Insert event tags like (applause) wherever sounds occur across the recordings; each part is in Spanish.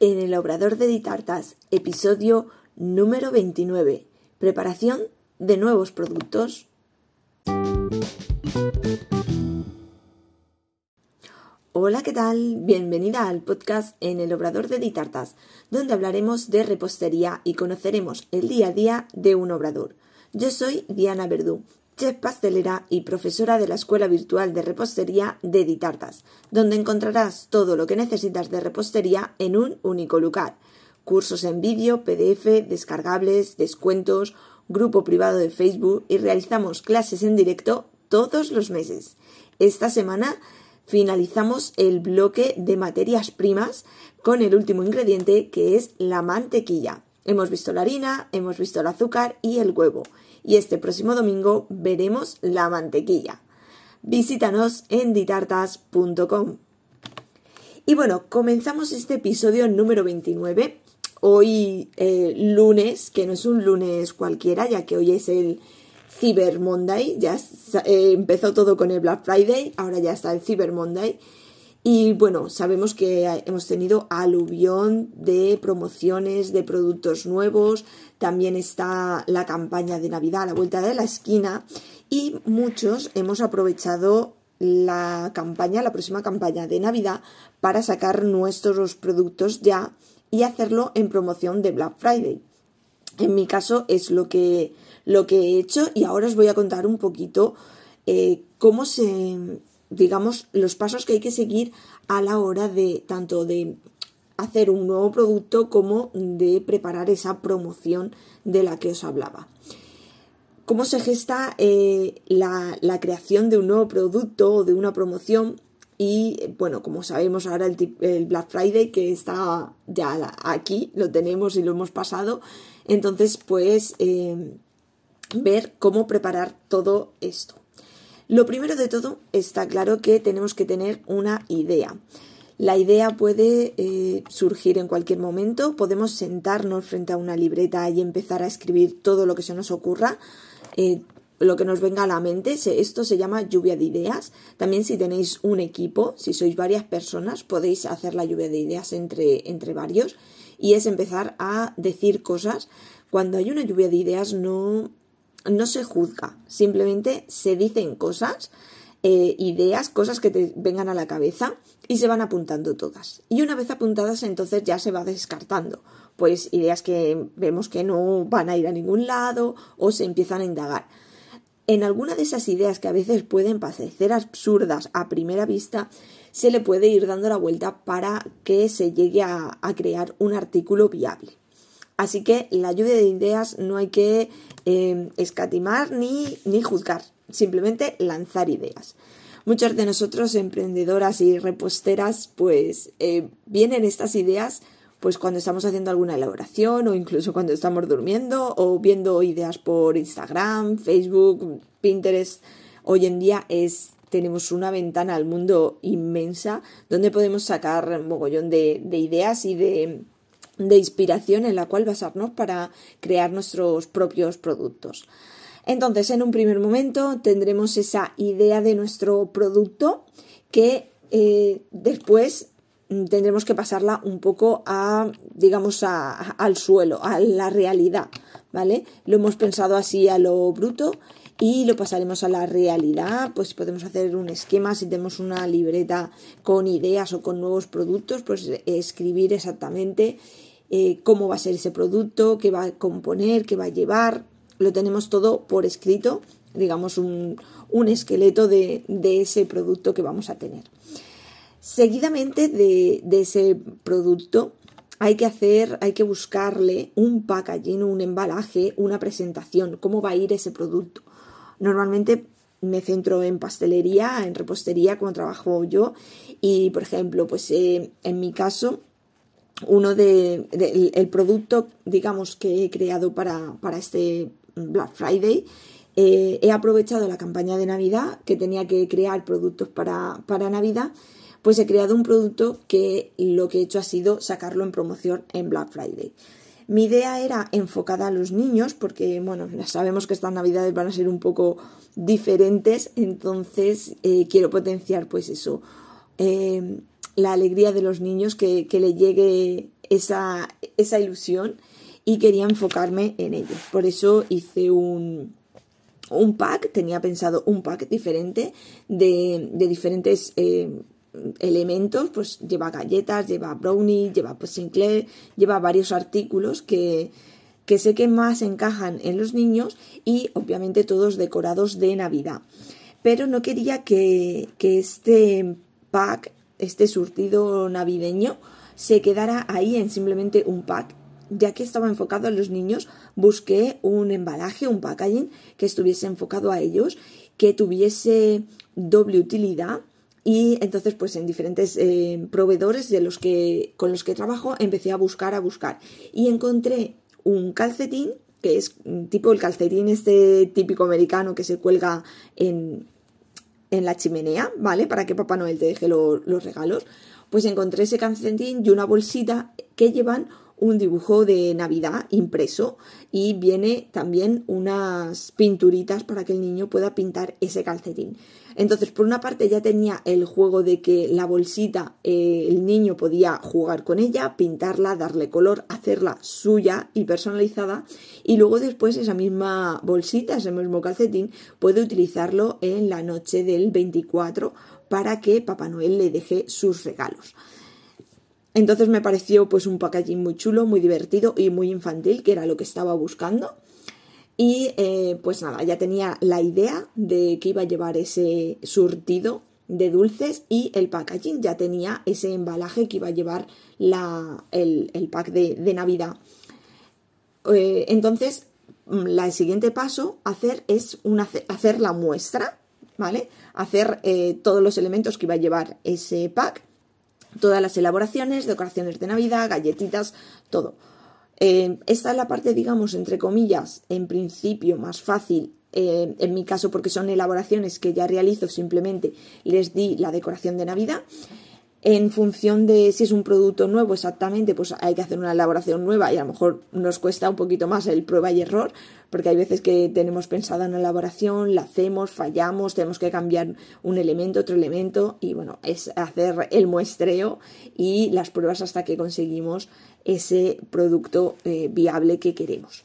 en el Obrador de Ditartas, episodio número 29. Preparación de nuevos productos. Hola, ¿qué tal? Bienvenida al podcast en el Obrador de Ditartas, donde hablaremos de repostería y conoceremos el día a día de un obrador. Yo soy Diana Verdú chef pastelera y profesora de la Escuela Virtual de Repostería de Ditartas, donde encontrarás todo lo que necesitas de repostería en un único lugar. Cursos en vídeo, PDF, descargables, descuentos, grupo privado de Facebook y realizamos clases en directo todos los meses. Esta semana finalizamos el bloque de materias primas con el último ingrediente que es la mantequilla. Hemos visto la harina, hemos visto el azúcar y el huevo y este próximo domingo veremos la mantequilla. Visítanos en ditartas.com. Y bueno, comenzamos este episodio número 29. Hoy eh, lunes, que no es un lunes cualquiera, ya que hoy es el Cyber Monday. Ya eh, empezó todo con el Black Friday, ahora ya está el Cyber Monday. Y bueno, sabemos que hemos tenido aluvión de promociones, de productos nuevos, también está la campaña de Navidad a la vuelta de la esquina y muchos hemos aprovechado la campaña, la próxima campaña de Navidad para sacar nuestros productos ya y hacerlo en promoción de Black Friday. En mi caso es lo que, lo que he hecho y ahora os voy a contar un poquito eh, cómo se digamos, los pasos que hay que seguir a la hora de tanto de hacer un nuevo producto como de preparar esa promoción de la que os hablaba. ¿Cómo se gesta eh, la, creación de un nuevo producto o de una promoción? Y bueno, como sabemos ahora el, Black Friday que está ya aquí, lo tenemos y lo hemos pasado, entonces pues eh, ver cómo preparar todo esto. Lo primero de todo está claro que tenemos que tener una idea. La idea puede eh, surgir en cualquier momento, podemos sentarnos frente a una libreta y empezar a escribir todo lo que se nos ocurra, eh, lo que nos venga a la mente. Esto se llama lluvia de ideas. También si tenéis un equipo, si sois varias personas, podéis hacer la lluvia de ideas entre, entre varios y es empezar a decir cosas. Cuando hay una lluvia de ideas no no se juzga, simplemente se dicen cosas, eh, ideas, cosas que te vengan a la cabeza y se van apuntando todas. Y una vez apuntadas, entonces ya se va descartando. Pues ideas que vemos que no van a ir a ningún lado o se empiezan a indagar. En alguna de esas ideas que a veces pueden parecer absurdas a primera vista, se le puede ir dando la vuelta para que se llegue a crear un artículo viable. Así que la lluvia de ideas no hay que em, escatimar ni, ni juzgar, simplemente lanzar ideas. Muchas de nosotros, emprendedoras y reposteras, pues eh, vienen estas ideas pues cuando estamos haciendo alguna elaboración o incluso cuando estamos durmiendo o viendo ideas por Instagram, Facebook, Pinterest. Hoy en día es tenemos una ventana al mundo inmensa donde podemos sacar mogollón de ideas y de de inspiración en la cual basarnos para crear nuestros propios productos. Entonces, en un primer momento tendremos esa idea de nuestro producto que eh, después tendremos que pasarla un poco a, digamos, al suelo, a la realidad, ¿vale? Lo hemos pensado así a lo bruto y lo pasaremos a la realidad, pues podemos hacer un esquema si tenemos una libreta con ideas o con nuevos productos, pues escribir exactamente eh, cómo va a ser ese producto, qué va a componer, qué va a llevar, lo tenemos todo por escrito, digamos un, esqueleto de, ese producto que vamos a tener. Seguidamente de, ese producto hay que hacer, hay que buscarle un packaging, un embalaje, una presentación, cómo va a ir ese producto. Normalmente me centro en pastelería, en repostería, como trabajo yo. Y, por ejemplo, pues eh, en mi caso, uno de, el producto, digamos, que he creado para, este Black Friday. Eh, he aprovechado la campaña de Navidad, que tenía que crear productos para, para Navidad, pues he creado un producto que lo que he hecho ha sido sacarlo en promoción en Black Friday. Mi idea era enfocada a los niños, porque bueno, ya sabemos que estas navidades van a ser un poco diferentes, entonces eh, quiero potenciar pues eso, eh, la alegría de los niños, que, le llegue esa, esa ilusión y quería enfocarme en ello. Por eso hice un, un pack, tenía pensado un pack diferente de, de diferentes eh, elementos, pues lleva galletas, lleva brownie, lleva pues Sinclair, lleva varios artículos que, que sé que más encajan en los niños y obviamente todos decorados de Navidad. Pero no quería que, que este pack, este surtido navideño, se quedara ahí en simplemente un pack. Ya que estaba enfocado a los niños, busqué un embalaje, un packaging que estuviese enfocado a ellos, que tuviese doble utilidad y entonces pues en diferentes eh, proveedores de los que con los que trabajo empecé a buscar a buscar. Y encontré un calcetín que es tipo el calcetín este típico americano que se cuelga en, en la chimenea, ¿vale? Para que Papá Noel te deje los regalos. Pues encontré ese calcetín y una bolsita que llevan un dibujo de Navidad impreso y viene también unas pinturitas para que el niño pueda pintar ese calcetín. Entonces, por una parte ya tenía el juego de que la bolsita eh, el niño podía jugar con ella, pintarla, darle color, hacerla suya y personalizada y luego después esa misma bolsita, ese mismo calcetín, puede utilizarlo en la noche del 24 para que Papá Noel le deje sus regalos. Entonces me pareció pues un packaging muy chulo, muy divertido y muy infantil, que era lo que estaba buscando. Y eh, pues nada, ya tenía la idea de que iba a llevar ese surtido de dulces y el packaging ya tenía ese embalaje que iba a llevar la, el, pack de, Navidad. Eh, entonces, mm, el siguiente paso hacer es hacer la muestra, ¿vale? Hacer eh, todos los elementos que iba a llevar ese pack todas las elaboraciones, decoraciones de Navidad, galletitas, todo. Eh, esta es la parte, digamos, entre comillas, en principio más fácil. Eh, en mi caso, porque son elaboraciones que ya realizo, simplemente les di la decoración de Navidad en función de si es un producto nuevo exactamente, pues hay que hacer una elaboración nueva y a lo mejor nos cuesta un poquito más el prueba y error, porque hay veces que tenemos pensada una elaboración, la hacemos, fallamos, tenemos que cambiar un elemento, otro elemento y bueno, es hacer el muestreo y las pruebas hasta que conseguimos ese producto eh, viable que queremos.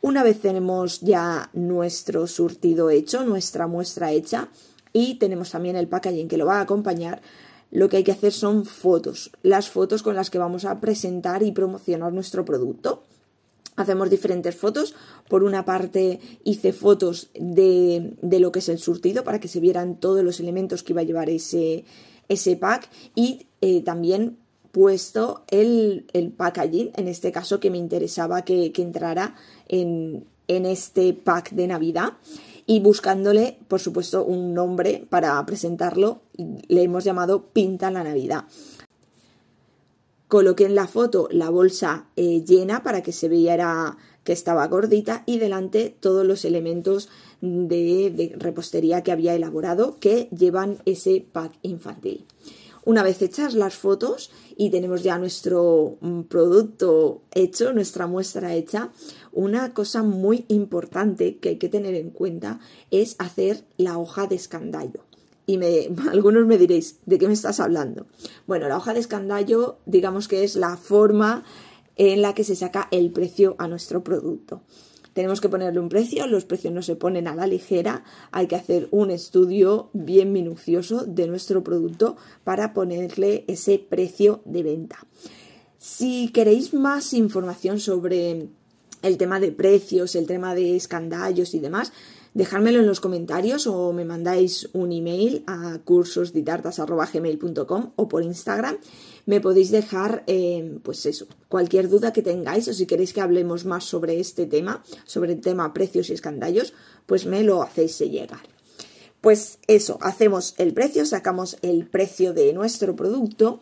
Una vez tenemos ya nuestro surtido hecho, nuestra muestra hecha y tenemos también el packaging que lo va a acompañar, lo que hay que hacer son fotos, las fotos con las que vamos a presentar y promocionar nuestro producto. Hacemos diferentes fotos. Por una parte hice fotos de, lo que es el surtido para que se vieran todos los elementos que iba a llevar ese, ese pack y eh, también puesto el, el, packaging, en este caso que me interesaba que, entrara en, en este pack de Navidad y buscándole, por supuesto, un nombre para presentarlo, le hemos llamado Pinta la Navidad. Coloqué en la foto la bolsa eh, llena para que se viera que estaba gordita y delante todos los elementos de, de repostería que había elaborado que llevan ese pack infantil. Una vez hechas las fotos y tenemos ya nuestro mm, producto hecho, nuestra muestra hecha, una cosa muy importante que hay que tener en cuenta es hacer la hoja de escandallo. Y me, (laughs) algunos me diréis, ¿de qué me estás hablando? Bueno, la hoja de escandallo, digamos que es la forma en la que se saca el precio a nuestro producto. Tenemos que ponerle un precio, los precios no se ponen a la ligera, hay que hacer un estudio bien minucioso de nuestro producto para ponerle ese precio de venta. Si queréis más información sobre el tema de precios, el tema de escandallos y demás, dejármelo en los comentarios o me mandáis un email a cursosditartas.gmail.com o por Instagram. Me podéis dejar, eh, pues eso, cualquier duda que tengáis o si queréis que hablemos más sobre este tema, sobre el tema precios y escandallos, pues me lo hacéis llegar. Pues eso, hacemos el precio, sacamos el precio de nuestro producto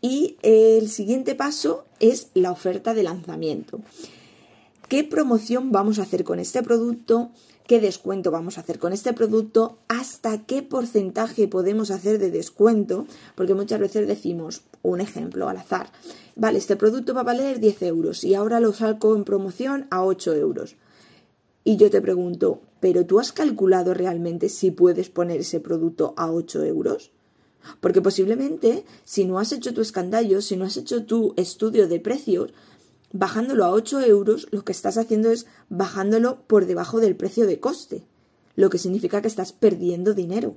y el siguiente paso es la oferta de lanzamiento. ¿Qué promoción vamos a hacer con este producto? Qué descuento vamos a hacer con este producto, hasta qué porcentaje podemos hacer de descuento, porque muchas veces decimos, un ejemplo al azar, vale, este producto va a valer 10 euros y ahora lo saco en promoción a 8 euros. Y yo te pregunto, ¿pero tú has calculado realmente si puedes poner ese producto a 8 euros? Porque posiblemente, si no has hecho tu escandallo, si no has hecho tu estudio de precios, bajándolo a 8 euros, lo que estás haciendo es bajándolo por debajo del precio de coste, lo que significa que estás perdiendo dinero.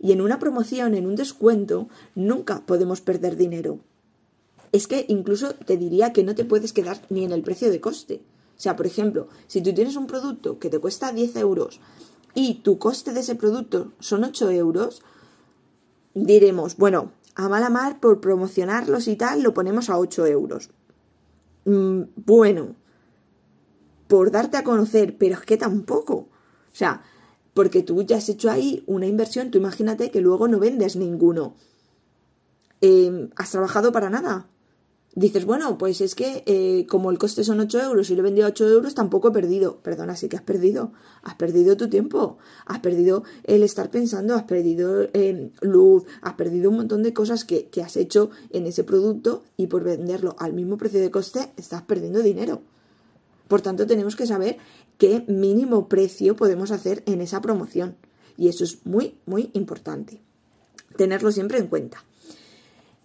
Y en una promoción, en un descuento, nunca podemos perder dinero. Es que incluso te diría que no te puedes quedar ni en el precio de coste. O sea, por ejemplo, si tú tienes un producto que te cuesta 10 euros y tu coste de ese producto son 8 euros, diremos, bueno, a mala mar por promocionarlos y tal, lo ponemos a 8 euros. Mm, bueno, por darte a conocer, pero es que tampoco. O sea, porque tú ya has hecho ahí una inversión, tú imagínate que luego no vendes ninguno. Eh, has trabajado para nada dices, bueno, pues es que eh, como el coste son 8 euros y lo he vendido a 8 euros, tampoco he perdido. Perdona, sí que has perdido. Has perdido tu tiempo, has perdido el estar pensando, has perdido eh, luz, has perdido un montón de cosas que, que has hecho en ese producto y por venderlo al mismo precio de coste estás perdiendo dinero. Por tanto, tenemos que saber qué mínimo precio podemos hacer en esa promoción. Y eso es muy, muy importante. Tenerlo siempre en cuenta.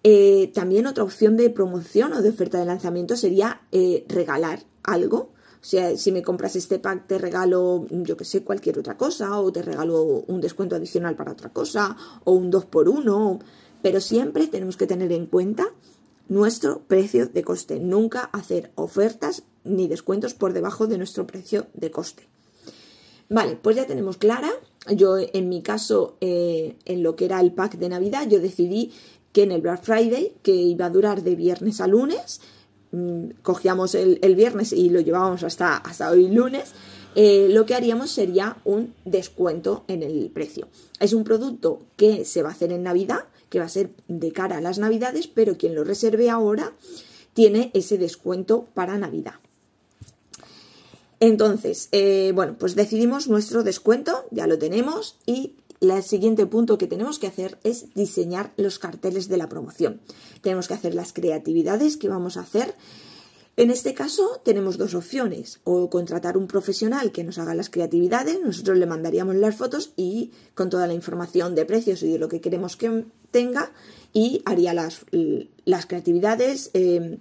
Eh, también otra opción de promoción o de oferta de lanzamiento sería eh, regalar algo. O sea, si me compras este pack te regalo, yo que sé, cualquier otra cosa, o te regalo un descuento adicional para otra cosa, o un 2 por 1 pero siempre tenemos que tener en cuenta nuestro precio de coste. Nunca hacer ofertas ni descuentos por debajo de nuestro precio de coste. Vale, pues ya tenemos clara. Yo en mi caso, eh, en lo que era el pack de Navidad, yo decidí que en el Black Friday, que iba a durar de viernes a lunes, mm, cogíamos el, viernes y lo llevábamos hasta, hasta hoy lunes, eh, lo que haríamos sería un descuento en el precio. Es un producto que se va a hacer en Navidad, que va a ser de cara a las Navidades, pero quien lo reserve ahora tiene ese descuento para Navidad. Entonces, eh, bueno, pues decidimos nuestro descuento, ya lo tenemos, y el siguiente punto que tenemos que hacer es diseñar los carteles de la promoción. Tenemos que hacer las creatividades que vamos a hacer. En este caso tenemos dos opciones, o contratar un profesional que nos haga las creatividades, nosotros le mandaríamos las fotos y con toda la información de precios y de lo que queremos que tenga y haría las, las creatividades. Eh,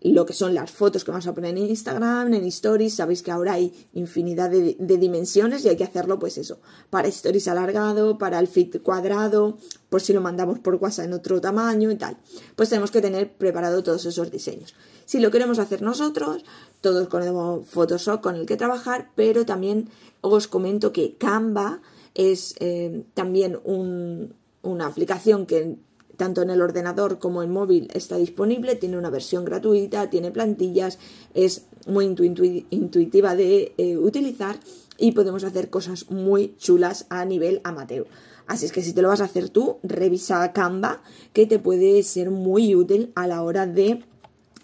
lo que son las fotos que vamos a poner en Instagram, en Stories. Sabéis que ahora hay infinidad de, dimensiones y hay que hacerlo, pues eso, para Stories alargado, para el fit cuadrado, por si lo mandamos por WhatsApp en otro tamaño y tal. Pues tenemos que tener preparado todos esos diseños. Si lo queremos hacer nosotros, todos con Photoshop con el que trabajar, pero también os comento que Canva es eh, también una aplicación que tanto en el ordenador como en móvil está disponible, tiene una versión gratuita, tiene plantillas, es muy intuitiva de eh, utilizar y podemos hacer cosas muy chulas a nivel amateur. Así es que si te lo vas a hacer tú, revisa Canva, que te puede ser muy útil a la hora de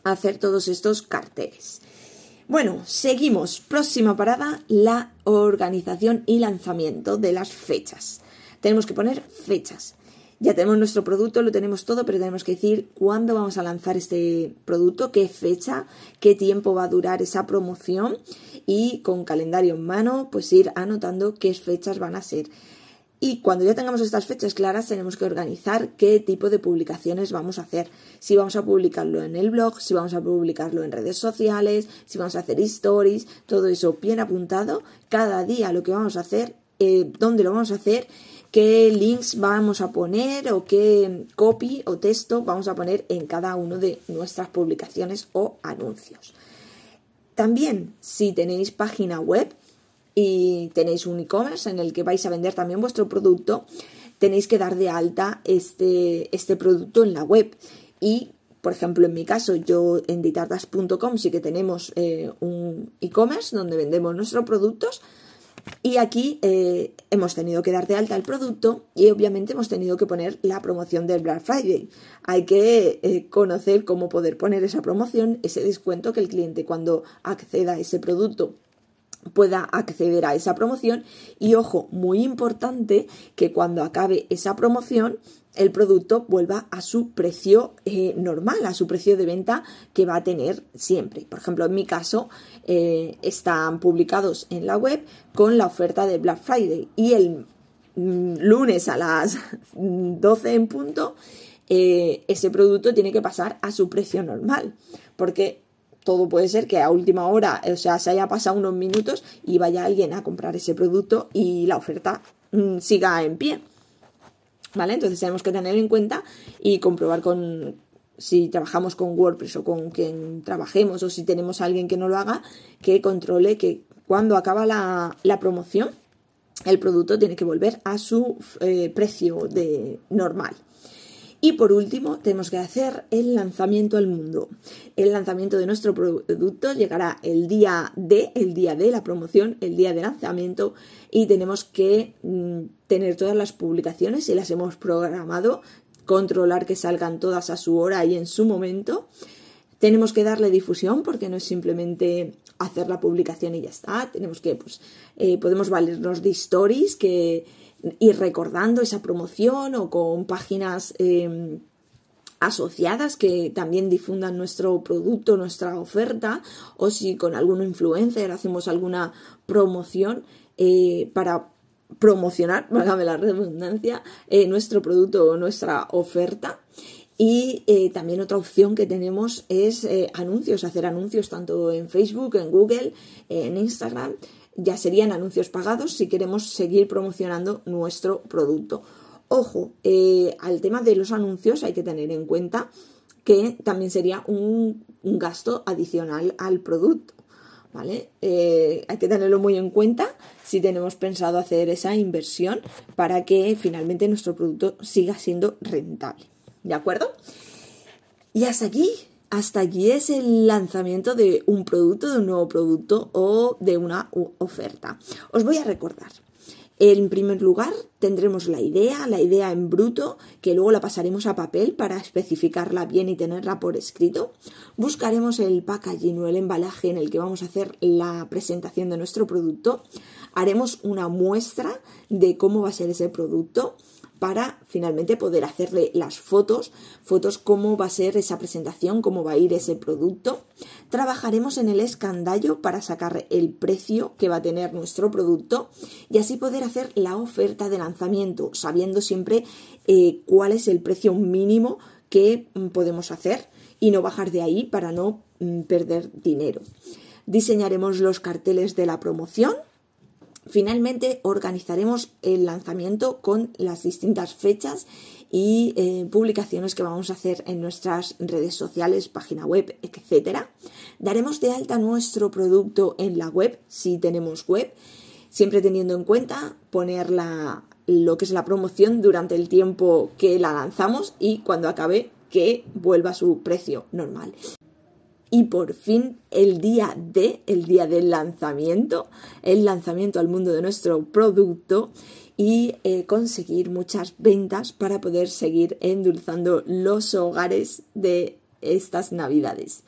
hacer todos estos carteles. Bueno, seguimos. Próxima parada, la organización y lanzamiento de las fechas. Tenemos que poner fechas ya tenemos nuestro producto, lo tenemos todo, pero tenemos que decir cuándo vamos a lanzar este producto, qué fecha, qué tiempo va a durar esa promoción y con calendario en mano, pues ir anotando qué fechas van a ser. Y cuando ya tengamos estas fechas claras, tenemos que organizar qué tipo de publicaciones vamos a hacer. Si vamos a publicarlo en el blog, si vamos a publicarlo en redes sociales, si vamos a hacer stories, todo eso bien apuntado. Cada día lo que vamos a hacer, eh, dónde lo vamos a hacer qué links vamos a poner o qué copy o texto vamos a poner en cada una de nuestras publicaciones o anuncios. También, si tenéis página web y tenéis un e-commerce en el que vais a vender también vuestro producto, tenéis que dar de alta este, este producto en la web. Y, por ejemplo, en mi caso, yo en ditardas.com sí que tenemos eh, un e-commerce donde vendemos nuestros productos y aquí eh, hemos tenido que dar de alta el producto y obviamente hemos tenido que poner la promoción del Black Friday. Hay que eh, conocer cómo poder poner esa promoción, ese descuento que el cliente cuando acceda a ese producto pueda acceder a esa promoción y ojo, muy importante que cuando acabe esa promoción el producto vuelva a su precio eh, normal, a su precio de venta que va a tener siempre. Por ejemplo, en mi caso, eh, están publicados en la web con la oferta de Black Friday y el mm, lunes a las (laughs) 12 en punto, eh, ese producto tiene que pasar a su precio normal, porque todo puede ser que a última hora, o sea, se haya pasado unos minutos y vaya alguien a comprar ese producto y la oferta mm, siga en pie. ¿Vale? Entonces tenemos que tener en cuenta y comprobar con si trabajamos con WordPress o con quien trabajemos o si tenemos a alguien que no lo haga, que controle que cuando acaba la, promoción el producto tiene que volver a su eh, precio de normal. Y por último, tenemos que hacer el lanzamiento al mundo. El lanzamiento de nuestro producto llegará el día de, el día de la promoción, el día de lanzamiento y tenemos que mm, tener todas las publicaciones y las hemos programado, controlar que salgan todas a su hora y en su momento. Tenemos que darle difusión porque no es simplemente hacer la publicación y ya está. Tenemos que, pues, eh, podemos valernos de stories que ir recordando esa promoción o con páginas em, asociadas que también difundan nuestro producto, nuestra oferta, o si con algún influencer hacemos alguna promoción eh, para promocionar, (laughs) válgame la redundancia, eh, nuestro producto o nuestra oferta. Y eh, también otra opción que tenemos es anuncios, hacer anuncios tanto en Facebook, en Google, en Instagram ya serían anuncios pagados si queremos seguir promocionando nuestro producto. Ojo, eh, al tema de los anuncios hay que tener en cuenta que también sería un, gasto adicional al producto. ¿Vale? Eh, hay que tenerlo muy en cuenta si tenemos pensado hacer esa inversión para que finalmente nuestro producto siga siendo rentable. ¿De acuerdo? Y hasta aquí hasta aquí es el lanzamiento de un producto, de un nuevo producto o de una oferta. Os voy a recordar. En primer lugar, tendremos la idea, la idea en bruto, que luego la pasaremos a papel para especificarla bien y tenerla por escrito. Buscaremos el packaging o el embalaje en el que vamos a hacer la presentación de nuestro producto. Haremos una muestra de cómo va a ser ese producto para finalmente poder hacerle las fotos, fotos cómo va a ser esa presentación, cómo va a ir ese producto. Trabajaremos en el escandallo para sacar el precio que va a tener nuestro producto y así poder hacer la oferta de lanzamiento, sabiendo siempre eh, cuál es el precio mínimo que mm, podemos hacer y no bajar de ahí para no mm, perder dinero. Diseñaremos los carteles de la promoción Finalmente organizaremos el lanzamiento con las distintas fechas y eh, publicaciones que vamos a hacer en nuestras redes sociales, página web, etc. Daremos de alta nuestro producto en la web, si tenemos web, siempre teniendo en cuenta poner lo que es la promoción durante el tiempo que la lanzamos y cuando acabe que vuelva a su precio normal y por fin el día de, el día del lanzamiento, el lanzamiento al mundo de nuestro producto y eh, conseguir muchas ventas para poder seguir endulzando los hogares de estas navidades.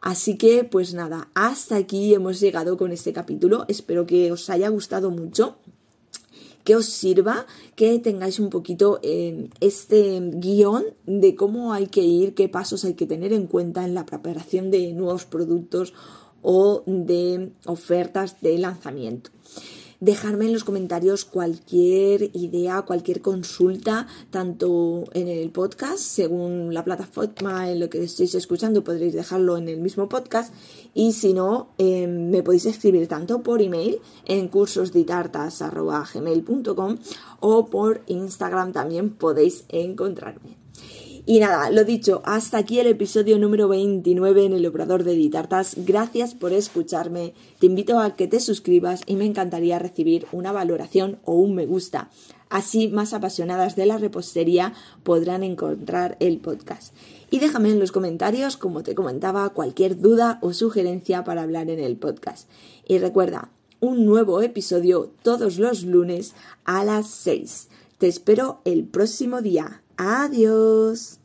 Así que pues nada, hasta aquí hemos llegado con este capítulo. Espero que os haya gustado mucho que os sirva, que tengáis un poquito eh, este guion de cómo hay que ir, qué pasos hay que tener en cuenta en la preparación de nuevos productos o de ofertas de lanzamiento dejarme en los comentarios cualquier idea, cualquier consulta, tanto en el podcast, según la plataforma en lo que estéis escuchando, podréis dejarlo en el mismo podcast. Y si no, em, me podéis escribir tanto por email en cursosditartas.gmail.com o por Instagram también podéis encontrarme. Y nada, lo dicho, hasta aquí el episodio número 29 en el Obrador de Ditartas. Gracias por escucharme. Te invito a que te suscribas y me encantaría recibir una valoración o un me gusta. Así más apasionadas de la repostería podrán encontrar el podcast. Y déjame en los comentarios, como te comentaba, cualquier duda o sugerencia para hablar en el podcast. Y recuerda, un nuevo episodio todos los lunes a las 6. Te espero el próximo día. Adiós.